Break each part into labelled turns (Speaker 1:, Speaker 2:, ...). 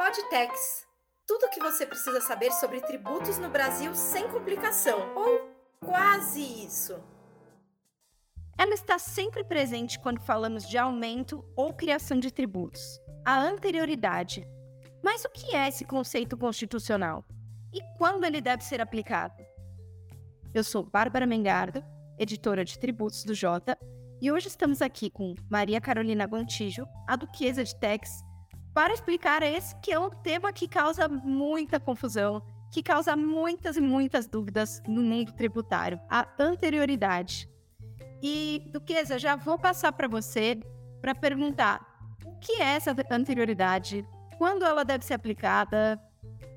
Speaker 1: Podtex. Tudo o que você precisa saber sobre tributos no Brasil sem complicação, ou quase isso.
Speaker 2: Ela está sempre presente quando falamos de aumento ou criação de tributos. A anterioridade. Mas o que é esse conceito constitucional? E quando ele deve ser aplicado? Eu sou Bárbara Mengardo, editora de tributos do Jota, e hoje estamos aqui com Maria Carolina Guantijo, a duquesa de Tex, para explicar esse que é um tema que causa muita confusão, que causa muitas e muitas dúvidas no mundo tributário, a anterioridade. E, Duquesa, já vou passar para você para perguntar o que é essa anterioridade, quando ela deve ser aplicada,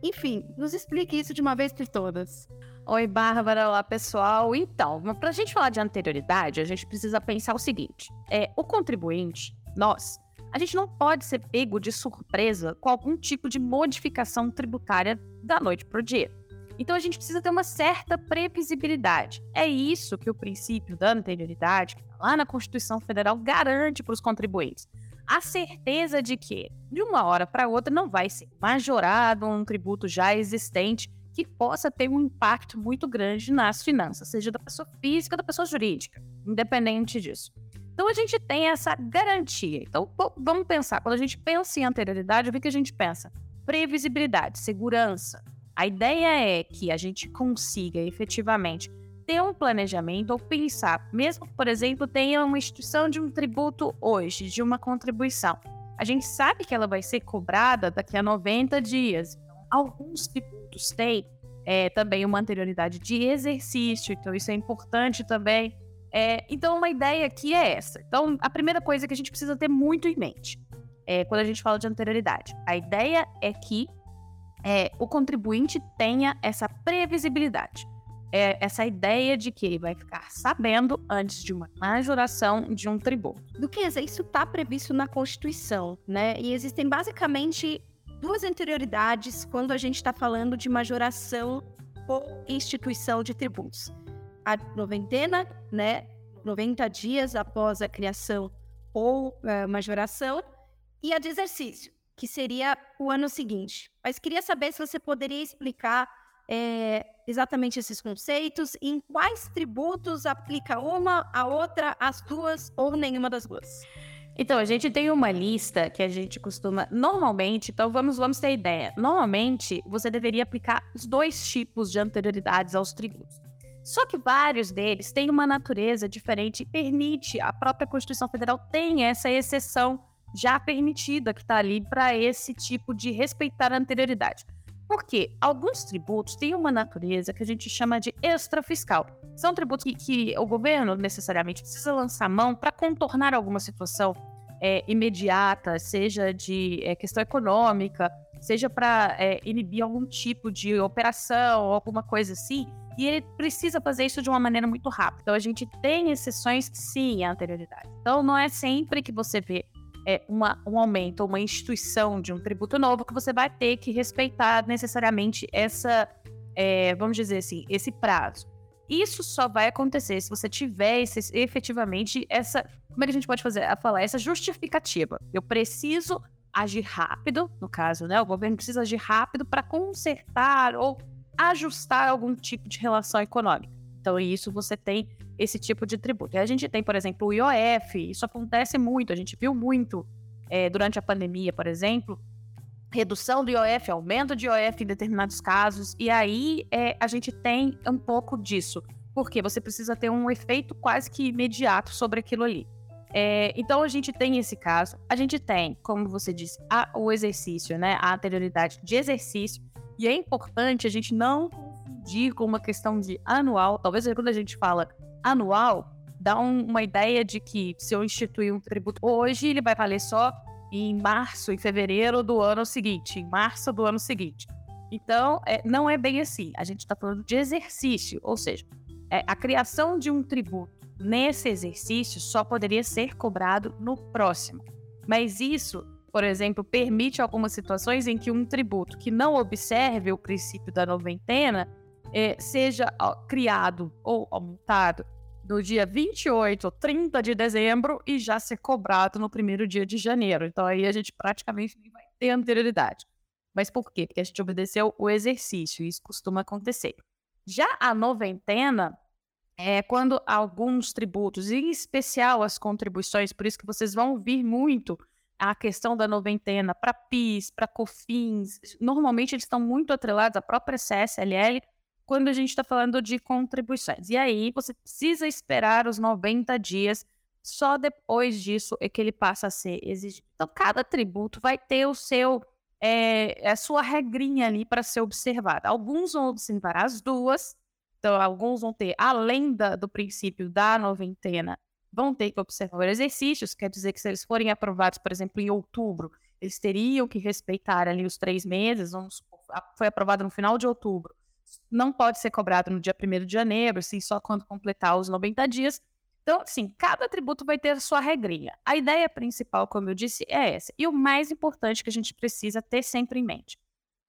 Speaker 2: enfim, nos explique isso de uma vez por todas.
Speaker 3: Oi, Bárbara, olá pessoal. Então, para a gente falar de anterioridade, a gente precisa pensar o seguinte: é o contribuinte, nós, a gente não pode ser pego de surpresa com algum tipo de modificação tributária da noite para o dia. Então a gente precisa ter uma certa previsibilidade. É isso que o princípio da anterioridade, que está lá na Constituição Federal, garante para os contribuintes. A certeza de que, de uma hora para outra, não vai ser majorado um tributo já existente que possa ter um impacto muito grande nas finanças, seja da pessoa física ou da pessoa jurídica, independente disso. Então a gente tem essa garantia. Então vamos pensar, quando a gente pensa em anterioridade, o que a gente pensa? Previsibilidade, segurança. A ideia é que a gente consiga efetivamente ter um planejamento ou pensar, mesmo que, por exemplo, tenha uma instituição de um tributo hoje, de uma contribuição. A gente sabe que ela vai ser cobrada daqui a 90 dias. Alguns tributos tributos têm é, também uma anterioridade de exercício, então isso é importante também. É, então, uma ideia aqui é essa. Então, a primeira coisa que a gente precisa ter muito em mente é, quando a gente fala de anterioridade. A ideia é que é, o contribuinte tenha essa previsibilidade. É, essa ideia de que ele vai ficar sabendo antes de uma majoração de um tributo.
Speaker 2: Duquesa, isso está previsto na Constituição, né? E existem basicamente duas anterioridades quando a gente está falando de majoração ou instituição de tributos. A noventena, né, 90 dias após a criação ou uh, majoração, e a de exercício, que seria o ano seguinte. Mas queria saber se você poderia explicar é, exatamente esses conceitos e em quais tributos aplica uma, a outra, as duas ou nenhuma das duas.
Speaker 3: Então, a gente tem uma lista que a gente costuma. Normalmente, então vamos, vamos ter ideia. Normalmente, você deveria aplicar os dois tipos de anterioridades aos tributos. Só que vários deles têm uma natureza diferente e permite, a própria Constituição Federal tem essa exceção já permitida que está ali para esse tipo de respeitar a anterioridade. Porque alguns tributos têm uma natureza que a gente chama de extrafiscal. São tributos que, que o governo necessariamente precisa lançar mão para contornar alguma situação é, imediata, seja de é, questão econômica, seja para é, inibir algum tipo de operação alguma coisa assim. E ele precisa fazer isso de uma maneira muito rápida. Então a gente tem exceções, sim, à anterioridade. Então não é sempre que você vê é, uma, um aumento, uma instituição de um tributo novo, que você vai ter que respeitar necessariamente essa, é, vamos dizer assim, esse prazo. Isso só vai acontecer se você tiver esse, efetivamente essa. Como é que a gente pode fazer? A falar essa justificativa. Eu preciso agir rápido, no caso, né? O governo precisa agir rápido para consertar ou ajustar algum tipo de relação econômica. Então, isso você tem esse tipo de tributo. E a gente tem, por exemplo, o IOF, isso acontece muito, a gente viu muito é, durante a pandemia, por exemplo, redução do IOF, aumento de IOF em determinados casos, e aí é, a gente tem um pouco disso, porque você precisa ter um efeito quase que imediato sobre aquilo ali. É, então a gente tem esse caso, a gente tem, como você disse, a, o exercício, né, a anterioridade de exercício, e é importante a gente não confundir com uma questão de anual. Talvez quando a gente fala anual, dá um, uma ideia de que se eu instituir um tributo hoje, ele vai valer só em março, em fevereiro do ano seguinte, em março do ano seguinte. Então, é, não é bem assim. A gente está falando de exercício, ou seja, é, a criação de um tributo nesse exercício só poderia ser cobrado no próximo. Mas isso, por exemplo, permite algumas situações em que um tributo que não observe o princípio da noventena é, seja criado ou aumentado no dia 28 ou 30 de dezembro e já ser cobrado no primeiro dia de janeiro. Então aí a gente praticamente nem vai ter anterioridade. Mas por quê? Porque a gente obedeceu o exercício, isso costuma acontecer. Já a noventena é quando alguns tributos, em especial as contribuições, por isso que vocês vão ouvir muito a questão da noventena para PIS, para COFINS, normalmente eles estão muito atrelados à própria CSLL quando a gente está falando de contribuições. E aí você precisa esperar os 90 dias, só depois disso é que ele passa a ser exigido. Então, cada tributo vai ter o seu é, a sua regrinha ali para ser observada. Alguns vão observar as duas, então alguns vão ter, além da, do princípio da noventena, vão ter que observar exercícios, quer dizer que se eles forem aprovados, por exemplo, em outubro, eles teriam que respeitar ali os três meses, vamos, foi aprovado no final de outubro, não pode ser cobrado no dia 1 de janeiro, sim, só quando completar os 90 dias. Então, assim, cada tributo vai ter a sua regrinha. A ideia principal, como eu disse, é essa. E o mais importante que a gente precisa ter sempre em mente.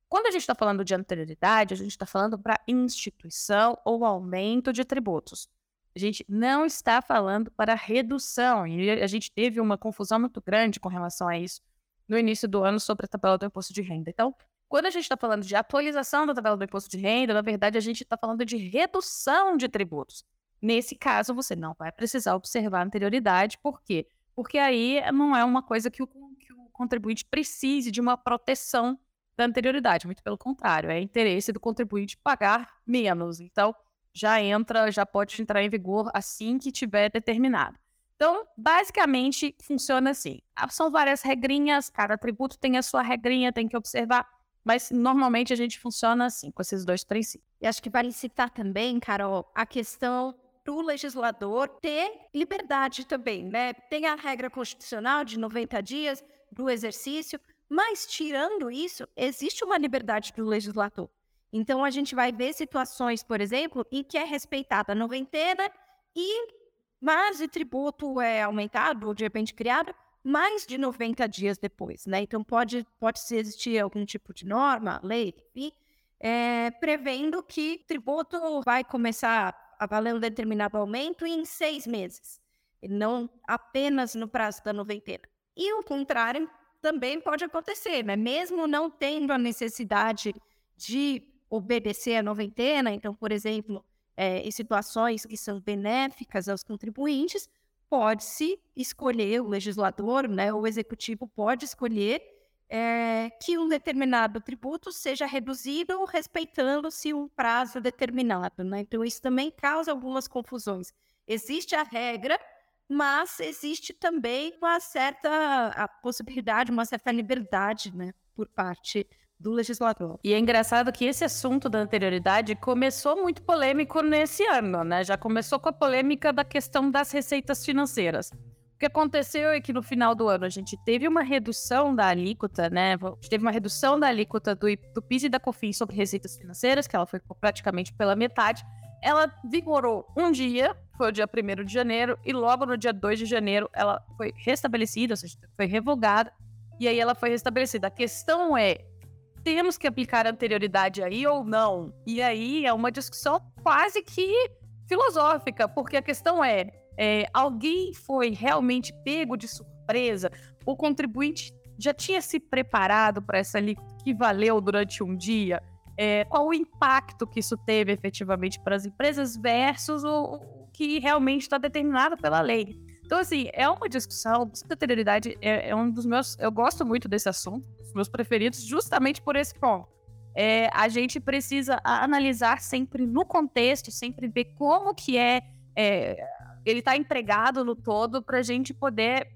Speaker 3: Quando a gente está falando de anterioridade, a gente está falando para instituição ou aumento de tributos. A gente não está falando para redução. E a gente teve uma confusão muito grande com relação a isso no início do ano sobre a tabela do imposto de renda. Então, quando a gente está falando de atualização da tabela do imposto de renda, na verdade, a gente está falando de redução de tributos. Nesse caso, você não vai precisar observar a anterioridade. Por quê? Porque aí não é uma coisa que o, que o contribuinte precise de uma proteção da anterioridade. Muito pelo contrário, é interesse do contribuinte pagar menos. Então, já entra, já pode entrar em vigor assim que tiver determinado. Então, basicamente, funciona assim. Ah, são várias regrinhas, cada tributo tem a sua regrinha, tem que observar, mas normalmente a gente funciona assim, com esses dois princípios.
Speaker 2: E acho que vale citar também, Carol, a questão do legislador ter liberdade também, né? Tem a regra constitucional de 90 dias do exercício, mas tirando isso, existe uma liberdade do legislador. Então, a gente vai ver situações, por exemplo, em que é respeitada a noventena e mais de tributo é aumentado ou de repente criado mais de 90 dias depois, né? Então, pode, pode existir algum tipo de norma, lei, enfim, é, prevendo que tributo vai começar a valer um determinado aumento em seis meses, e não apenas no prazo da noventena. E o contrário também pode acontecer, né? Mesmo não tendo a necessidade de obedecer a noventena, então, por exemplo, é, em situações que são benéficas aos contribuintes, pode-se escolher, o legislador, né, o executivo pode escolher é, que um determinado tributo seja reduzido respeitando-se um prazo determinado. Né? Então, isso também causa algumas confusões. Existe a regra, mas existe também uma certa a possibilidade, uma certa liberdade né, por parte do legislador.
Speaker 3: E é engraçado que esse assunto da anterioridade começou muito polêmico nesse ano, né? Já começou com a polêmica da questão das receitas financeiras. O que aconteceu é que no final do ano a gente teve uma redução da alíquota, né? A gente teve uma redução da alíquota do, do PIS e da COFINS sobre receitas financeiras, que ela foi praticamente pela metade. Ela vigorou um dia, foi o dia 1 de janeiro, e logo no dia 2 de janeiro ela foi restabelecida, ou seja, foi revogada, e aí ela foi restabelecida. A questão é, temos que aplicar anterioridade aí ou não? E aí é uma discussão quase que filosófica, porque a questão é, é alguém foi realmente pego de surpresa? O contribuinte já tinha se preparado para essa alíquota que valeu durante um dia? É, qual o impacto que isso teve efetivamente para as empresas versus o, que realmente está determinado pela lei? Então, assim, é uma discussão. Anterioridade é, é um dos meus. Eu gosto muito desse assunto meus preferidos, justamente por esse ponto. É, a gente precisa analisar sempre no contexto, sempre ver como que é, é ele está empregado no todo para a gente poder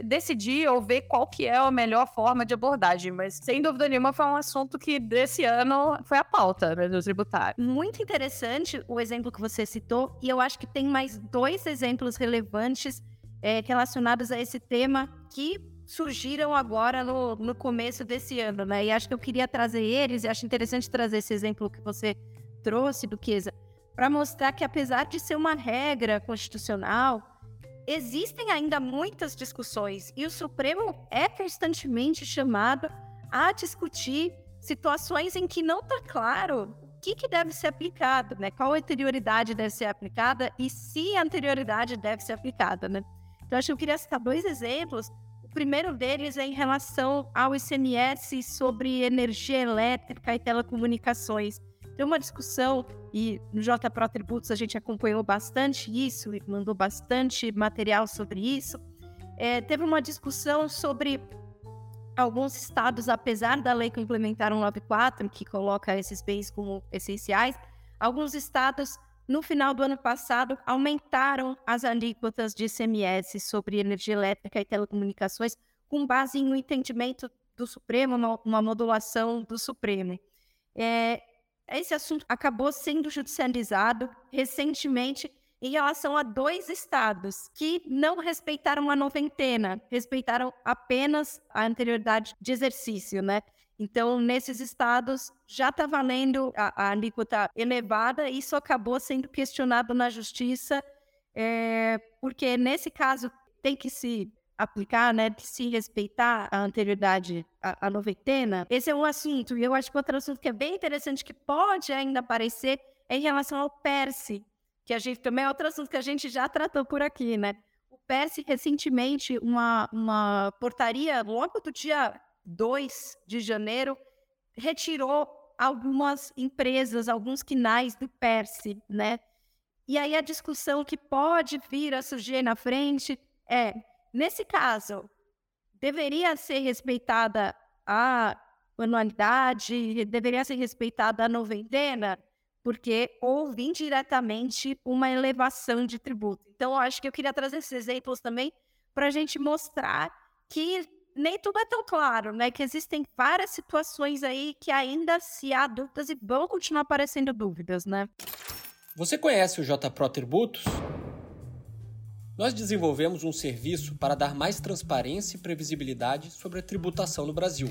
Speaker 3: decidir ou ver qual que é a melhor forma de abordagem, mas sem dúvida nenhuma foi um assunto que desse ano foi a pauta né, do tributário.
Speaker 2: Muito interessante o exemplo que você citou e eu acho que tem mais dois exemplos relevantes é, relacionados a esse tema que surgiram agora no, no começo desse ano, né? E acho que eu queria trazer eles, e acho interessante trazer esse exemplo que você trouxe, Duquesa, para mostrar que apesar de ser uma regra constitucional, existem ainda muitas discussões e o Supremo é constantemente chamado a discutir situações em que não está claro o que, que deve ser aplicado, né? Qual anterioridade deve ser aplicada e se a anterioridade deve ser aplicada, né? Então, acho que eu queria citar dois exemplos primeiro deles é em relação ao ICMS sobre energia elétrica e telecomunicações. Tem uma discussão, e no JPRO Tributos a gente acompanhou bastante isso e mandou bastante material sobre isso. É, teve uma discussão sobre alguns estados, apesar da lei que implementaram 94, que coloca esses bens como essenciais, alguns estados, no final do ano passado, aumentaram as alíquotas de ICMS sobre energia elétrica e telecomunicações, com base em um entendimento do Supremo, uma, uma modulação do Supremo. É, esse assunto acabou sendo judicializado recentemente em relação a dois estados que não respeitaram a noventena, respeitaram apenas a anterioridade de exercício, né? Então, nesses estados já está valendo a, a, alíquota elevada, isso acabou sendo questionado na justiça, é, porque nesse caso tem que se aplicar, né, de se respeitar a anterioridade à, à noventena. Esse é um assunto, e eu acho que outro assunto que é bem interessante, que pode ainda aparecer, é em relação ao PERSE, que a gente também é outro assunto que a gente já tratou por aqui, né? O PERS, recentemente, uma, uma portaria, logo do dia 2 de janeiro, retirou algumas empresas, alguns quinais do PERS, né? E aí a discussão que pode vir a surgir na frente é, nesse caso, deveria ser respeitada a anualidade, deveria ser respeitada a noventena? porque houve indiretamente uma elevação de tributo. Então, acho que eu queria trazer esses exemplos também para a gente mostrar que nem tudo é tão claro, né? Que existem várias situações aí que ainda se há dúvidas e vão continuar aparecendo dúvidas, né?
Speaker 4: Você conhece o JPRO Tributos? Nós desenvolvemos um serviço para dar mais transparência e previsibilidade sobre a tributação no Brasil,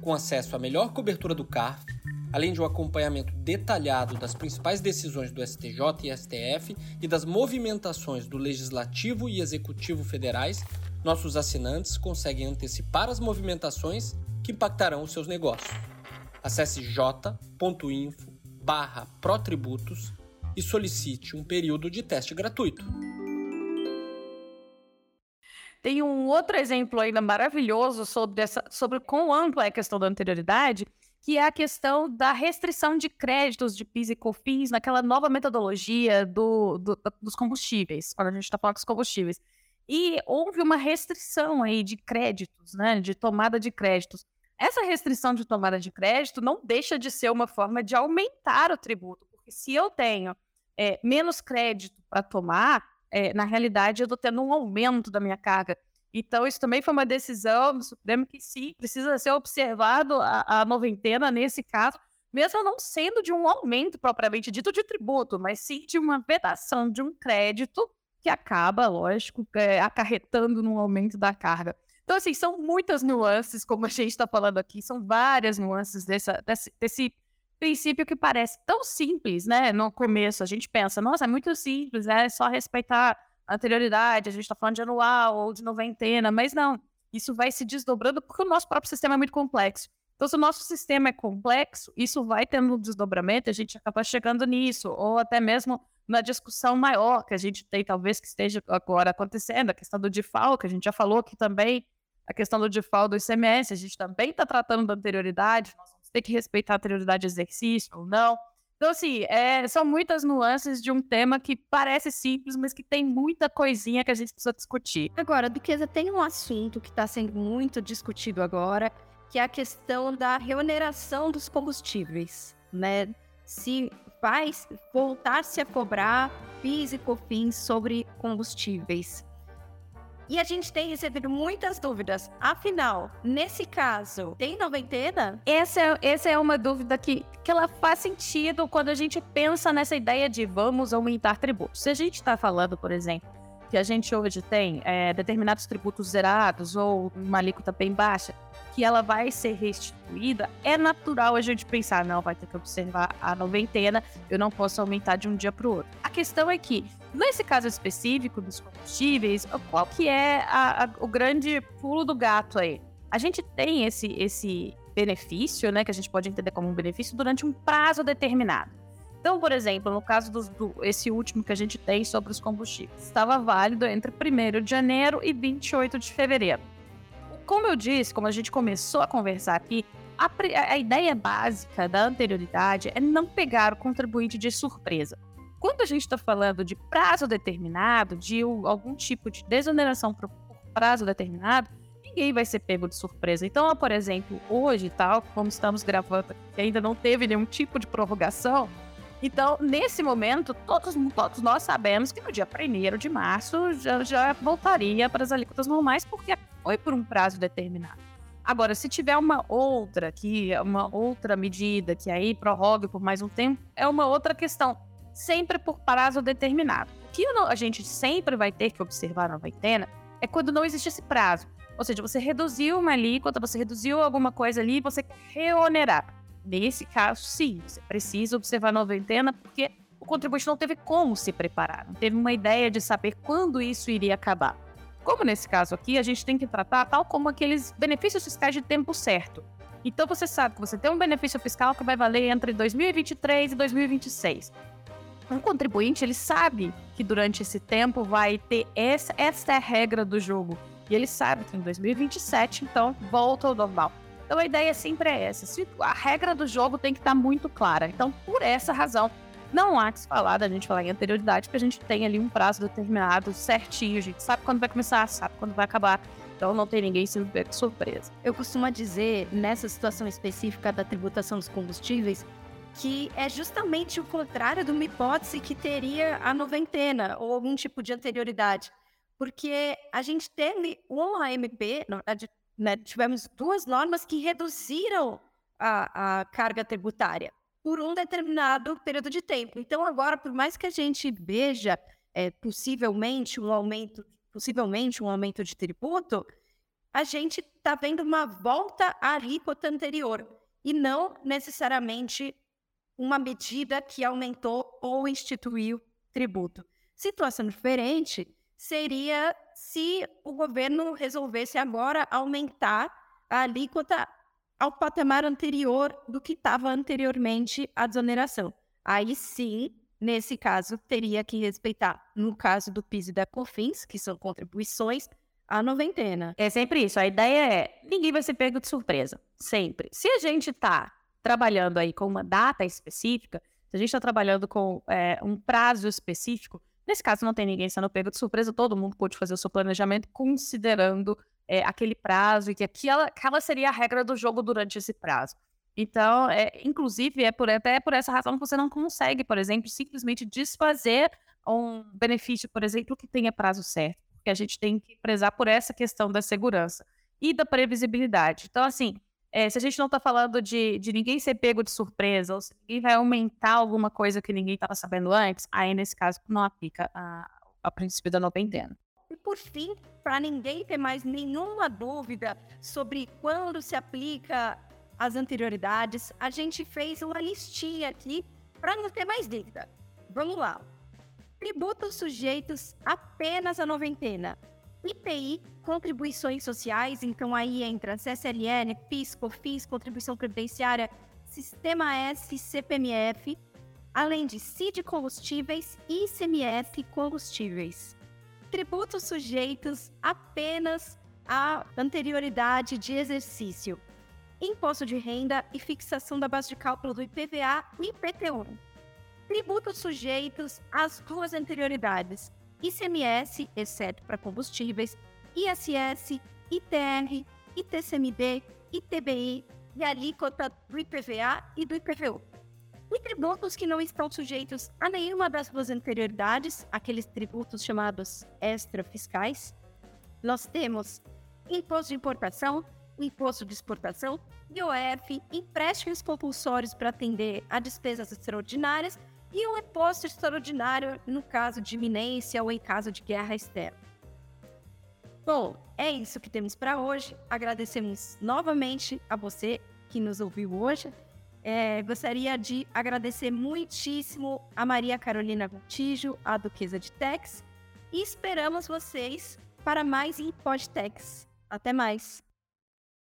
Speaker 4: com acesso à melhor cobertura do CARF além de um acompanhamento detalhado das principais decisões do STJ e STF e das movimentações do Legislativo e Executivo federais, nossos assinantes conseguem antecipar as movimentações que impactarão os seus negócios. Acesse j.info barra protributos e solicite um período de teste gratuito.
Speaker 3: Tem um outro exemplo ainda maravilhoso sobre, essa, sobre quão ampla é a questão da anterioridade, que é a questão da restrição de créditos de PIS e COFINS naquela nova metodologia do, do, dos combustíveis, quando a gente está falando dos combustíveis. E houve uma restrição aí de créditos, né, de tomada de créditos. Essa restrição de tomada de crédito não deixa de ser uma forma de aumentar o tributo, porque se eu tenho é, menos crédito para tomar, é, na realidade eu estou tendo um aumento da minha carga. Então, isso também foi uma decisão do Supremo que sim, precisa ser observado a, a noventena nesse caso, mesmo não sendo de um aumento propriamente dito de tributo, mas sim de uma vedação de um crédito que acaba, lógico, é, acarretando no aumento da carga. Então, assim, são muitas nuances, como a gente está falando aqui, são várias nuances dessa, desse, desse princípio que parece tão simples, né? No começo, a gente pensa, nossa, é muito simples, é só respeitar anterioridade, a gente está falando de anual ou de noventena, mas não. Isso vai se desdobrando porque o nosso próprio sistema é muito complexo. Então, se o nosso sistema é complexo, isso vai tendo um desdobramento, a gente acaba chegando nisso, ou até mesmo na discussão maior que a gente tem, talvez que esteja agora acontecendo, a questão do DIFAL, que a gente já falou aqui também, a questão do DIFAL do ICMS, a gente também está tratando da anterioridade, nós vamos ter que respeitar a anterioridade de exercício ou não. Então, assim, é, são muitas nuances de um tema que parece simples, mas que tem muita coisinha que a gente precisa discutir.
Speaker 2: Agora, Duquesa, tem um assunto que está sendo muito discutido agora, que é a questão da remuneração dos combustíveis, né? Se vai voltar-se a cobrar PIS e COFINS sobre combustíveis. E a gente tem recebido muitas dúvidas. Afinal, nesse caso, tem noventena?
Speaker 3: Essa é, essa é uma dúvida que, que ela faz sentido quando a gente pensa nessa ideia de vamos aumentar tributos. Se a gente está falando, por exemplo, que a gente hoje tem é, determinados tributos zerados ou uma alíquota bem baixa, que ela vai ser restituída, é natural a gente pensar, não, vai ter que observar a noventena, eu não posso aumentar de um dia para o outro. A questão é que, nesse caso específico dos combustíveis, qual que é a, a, o grande pulo do gato aí? A gente tem esse, esse benefício, né, que a gente pode entender como um benefício durante um prazo determinado. Então, por exemplo, no caso do, do, esse último que a gente tem sobre os combustíveis, estava válido entre 1 de janeiro e 28 de fevereiro. como eu disse, como a gente começou a conversar aqui, a, a ideia básica da anterioridade é não pegar o contribuinte de surpresa. Quando a gente está falando de prazo determinado, de algum tipo de desoneração por prazo determinado, ninguém vai ser pego de surpresa. Então, por exemplo, hoje, tal, como estamos gravando, que ainda não teve nenhum tipo de prorrogação, então, nesse momento, todos, todos nós sabemos que no dia 1 de março já, já voltaria para as alíquotas normais, porque foi por um prazo determinado. Agora, se tiver uma outra que uma outra medida que aí prorrogue por mais um tempo, é uma outra questão. Sempre por prazo determinado. O que a gente sempre vai ter que observar na noventena é quando não existe esse prazo. Ou seja, você reduziu uma alíquota, você reduziu alguma coisa ali, você quer reonerar. Nesse caso, sim, você precisa observar a noventena, porque o contribuinte não teve como se preparar, não teve uma ideia de saber quando isso iria acabar. Como nesse caso aqui, a gente tem que tratar tal como aqueles benefícios fiscais de tempo certo. Então você sabe que você tem um benefício fiscal que vai valer entre 2023 e 2026. Um contribuinte, ele sabe que durante esse tempo vai ter essa, essa é a regra do jogo. E ele sabe que em 2027, então, volta ao normal. Então a ideia sempre é essa. A regra do jogo tem que estar muito clara. Então, por essa razão, não há que se falar da gente falar em anterioridade, porque a gente tem ali um prazo determinado, certinho, a gente sabe quando vai começar, sabe quando vai acabar. Então não tem ninguém sendo pego de surpresa.
Speaker 2: Eu costumo dizer, nessa situação específica da tributação dos combustíveis, que é justamente o contrário de uma hipótese que teria a noventena ou algum tipo de anterioridade. Porque a gente teve uma AMP, na verdade, né, tivemos duas normas que reduziram a, a carga tributária por um determinado período de tempo. Então, agora, por mais que a gente veja é, possivelmente um aumento, possivelmente um aumento de tributo, a gente está vendo uma volta à alíquota anterior e não necessariamente uma medida que aumentou ou instituiu tributo. Situação diferente seria se o governo resolvesse agora aumentar a alíquota ao patamar anterior do que estava anteriormente à desoneração. Aí sim, nesse caso, teria que respeitar, no caso do PIS e da COFINS, que são contribuições, a noventena.
Speaker 3: É sempre isso. A ideia é ninguém vai ser pego de surpresa. Sempre. Se a gente está trabalhando aí com uma data específica, se a gente está trabalhando com é, um prazo específico, Nesse caso, não tem ninguém sendo pego de surpresa, todo mundo pode fazer o seu planejamento considerando é, aquele prazo e que aquela, aquela seria a regra do jogo durante esse prazo. Então, é, inclusive, é por, até por essa razão que você não consegue, por exemplo, simplesmente desfazer um benefício, por exemplo, que tenha prazo certo. Porque a gente tem que prezar por essa questão da segurança e da previsibilidade. Então, assim, é, se a gente não está falando de, de ninguém ser pego de surpresa, ou se ninguém vai aumentar alguma coisa que ninguém estava sabendo antes, aí nesse caso não aplica a, a princípio da noventena.
Speaker 2: E por fim, para ninguém ter mais nenhuma dúvida sobre quando se aplica as anterioridades, a gente fez uma listinha aqui para não ter mais dúvida. Vamos lá. Tributos sujeitos apenas à noventena. IPI, contribuições sociais, então aí entra CSLN, PIS, COFINS, contribuição previdenciária, Sistema S, CPMF, além de CID combustíveis e ICMS combustíveis. Tributos sujeitos apenas à anterioridade de exercício. Imposto de renda e fixação da base de cálculo do IPVA e IPTU. Tributos sujeitos às duas anterioridades, ICMS, exceto para combustíveis, ISS, ITR, ITCMD, ITBI e alíquota do IPVA e do IPVU. E tributos que não estão sujeitos a nenhuma das duas anterioridades, aqueles tributos chamados extrafiscais, nós temos imposto de importação, imposto de exportação, IOF, empréstimos compulsórios para atender a despesas extraordinárias e um imposto extraordinário no caso de iminência ou em caso de guerra externa. Bom, é isso que temos para hoje. Agradecemos novamente a você que nos ouviu hoje. É, gostaria de agradecer muitíssimo a Maria Carolina Gontijo, a Duquesa de Tex, e esperamos vocês para mais em Podtex. Até mais!